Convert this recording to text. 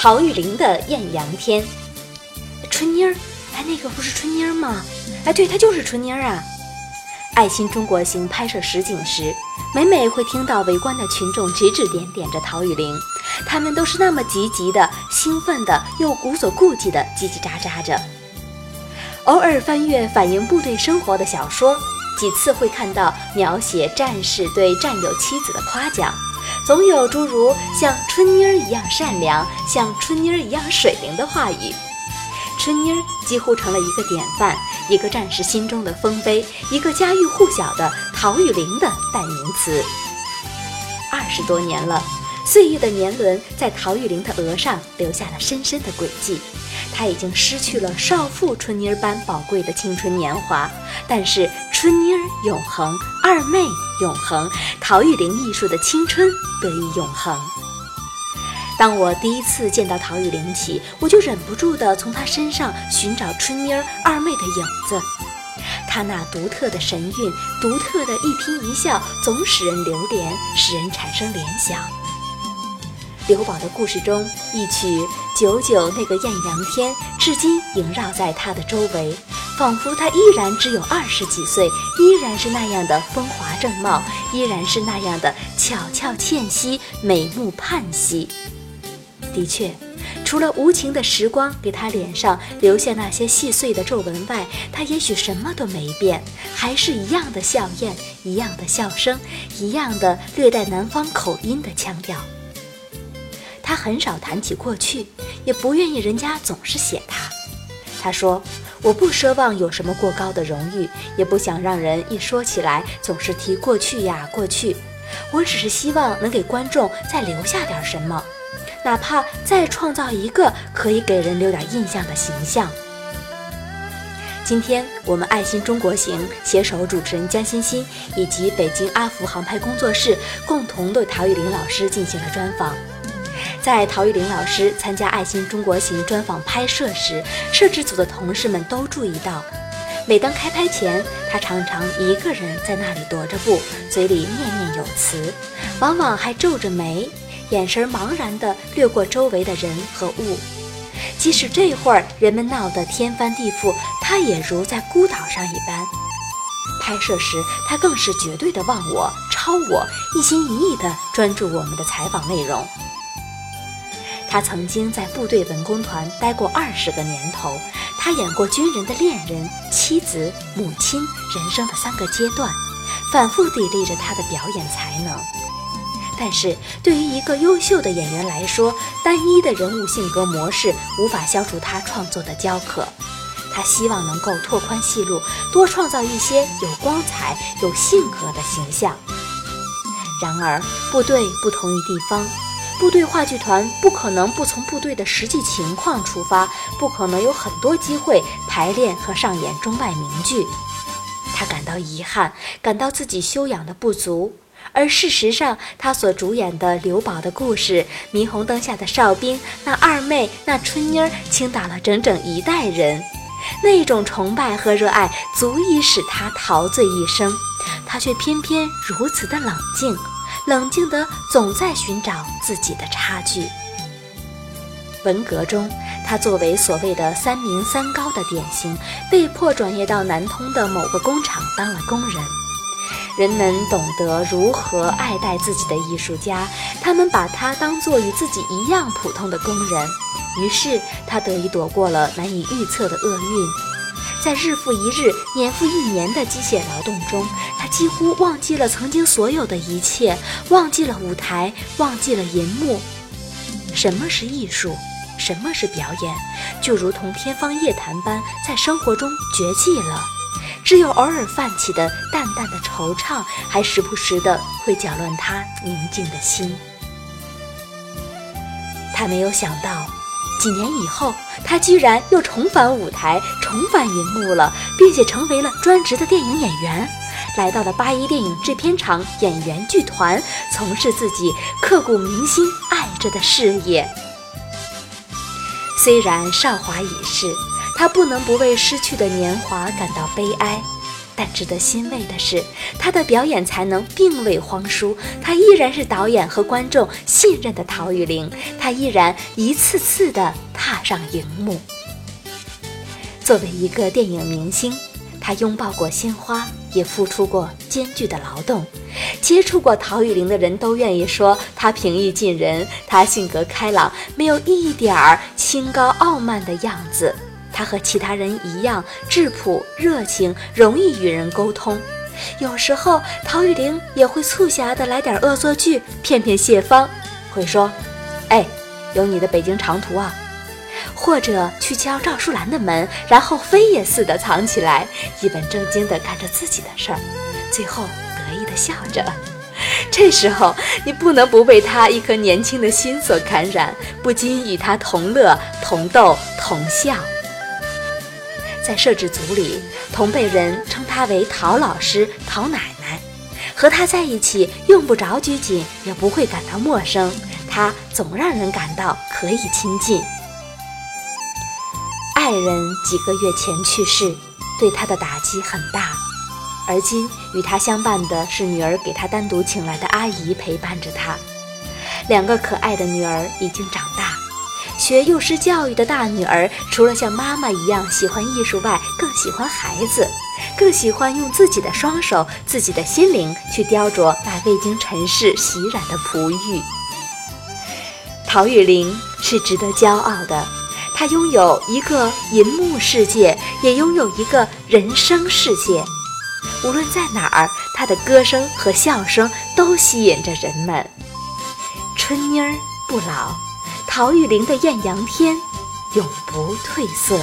陶玉玲的艳阳天，春妮儿，哎，那个不是春妮儿吗？哎，对，她就是春妮儿啊。爱心中国行拍摄实景时，每每会听到围观的群众指指点点着陶玉玲，他们都是那么积极的、兴奋的，又无所顾忌的叽叽喳喳着。偶尔翻阅反映部队生活的小说，几次会看到描写战士对战友妻子的夸奖。总有诸如像春妮儿一样善良，像春妮儿一样水灵的话语。春妮儿几乎成了一个典范，一个战士心中的丰碑，一个家喻户晓的陶玉玲的代名词。二十多年了，岁月的年轮在陶玉玲的额上留下了深深的轨迹。她已经失去了少妇春妮儿般宝贵的青春年华，但是春妮儿永恒，二妹永恒，陶玉玲艺术的青春得以永恒。当我第一次见到陶玉玲起，我就忍不住地从她身上寻找春妮儿二妹的影子。她那独特的神韵，独特的一颦一笑，总使人流连，使人产生联想。刘宝的故事中，一曲《九九那个艳阳天》至今萦绕在他的周围，仿佛他依然只有二十几岁，依然是那样的风华正茂，依然是那样的巧俏倩兮、美目盼兮。的确，除了无情的时光给他脸上留下那些细碎的皱纹外，他也许什么都没变，还是一样的笑靥，一样的笑声，一样的略带南方口音的腔调。他很少谈起过去，也不愿意人家总是写他。他说：“我不奢望有什么过高的荣誉，也不想让人一说起来总是提过去呀过去。我只是希望能给观众再留下点什么，哪怕再创造一个可以给人留点印象的形象。”今天我们爱心中国行携手主持人江欣欣以及北京阿福航拍工作室，共同对陶玉玲老师进行了专访。在陶玉玲老师参加《爱心中国行》专访拍摄时，摄制组的同事们都注意到，每当开拍前，她常常一个人在那里踱着步，嘴里念念有词，往往还皱着眉，眼神茫然地掠过周围的人和物。即使这会儿人们闹得天翻地覆，她也如在孤岛上一般。拍摄时，她更是绝对的忘我、超我，一心一意地专注我们的采访内容。他曾经在部队文工团待过二十个年头，他演过军人的恋人、妻子、母亲，人生的三个阶段，反复砥砺着他的表演才能。但是对于一个优秀的演员来说，单一的人物性格模式无法消除他创作的焦渴。他希望能够拓宽戏路，多创造一些有光彩、有性格的形象。然而，部队不同于地方。部队话剧团不可能不从部队的实际情况出发，不可能有很多机会排练和上演中外名剧。他感到遗憾，感到自己修养的不足。而事实上，他所主演的刘宝的故事《霓虹灯下的哨兵》，那二妹，那春妮儿，倾倒了整整一代人。那种崇拜和热爱，足以使他陶醉一生。他却偏偏如此的冷静。冷静的总在寻找自己的差距。文革中，他作为所谓的“三明三高”的典型，被迫转业到南通的某个工厂当了工人。人们懂得如何爱戴自己的艺术家，他们把他当作与自己一样普通的工人，于是他得以躲过了难以预测的厄运。在日复一日、年复一年的机械劳动中，他几乎忘记了曾经所有的一切，忘记了舞台，忘记了银幕。什么是艺术？什么是表演？就如同天方夜谭般，在生活中绝迹了。只有偶尔泛起的淡淡的惆怅，还时不时的会搅乱他宁静的心。他没有想到。几年以后，他居然又重返舞台，重返银幕了，并且成为了专职的电影演员，来到了八一电影制片厂演员剧团，从事自己刻骨铭心爱着的事业。虽然韶华已逝，他不能不为失去的年华感到悲哀。但值得欣慰的是，他的表演才能并未荒疏，他依然是导演和观众信任的陶玉玲，他依然一次次地踏上荧幕。作为一个电影明星，他拥抱过鲜花，也付出过艰巨的劳动。接触过陶玉玲的人都愿意说，她平易近人，她性格开朗，没有一点儿清高傲慢的样子。他和其他人一样质朴热情，容易与人沟通。有时候，陶玉玲也会促狭的来点恶作剧，骗骗谢芳，会说：“哎，有你的北京长途啊。”或者去敲赵淑兰的门，然后飞也似的藏起来，一本正经地干着自己的事儿，最后得意地笑着。这时候，你不能不被他一颗年轻的心所感染，不禁与他同乐、同逗、同笑。在摄制组里，同辈人称她为陶老师、陶奶奶。和她在一起，用不着拘谨，也不会感到陌生。她总让人感到可以亲近。爱人几个月前去世，对她的打击很大。而今与她相伴的是女儿给她单独请来的阿姨陪伴着她。两个可爱的女儿已经长大。学幼师教育的大女儿，除了像妈妈一样喜欢艺术外，更喜欢孩子，更喜欢用自己的双手、自己的心灵去雕琢那未经尘世洗染的璞玉。陶玉玲是值得骄傲的，她拥有一个银幕世界，也拥有一个人生世界。无论在哪儿，她的歌声和笑声都吸引着人们。春妮儿不老。陶玉玲的艳阳天，永不褪色。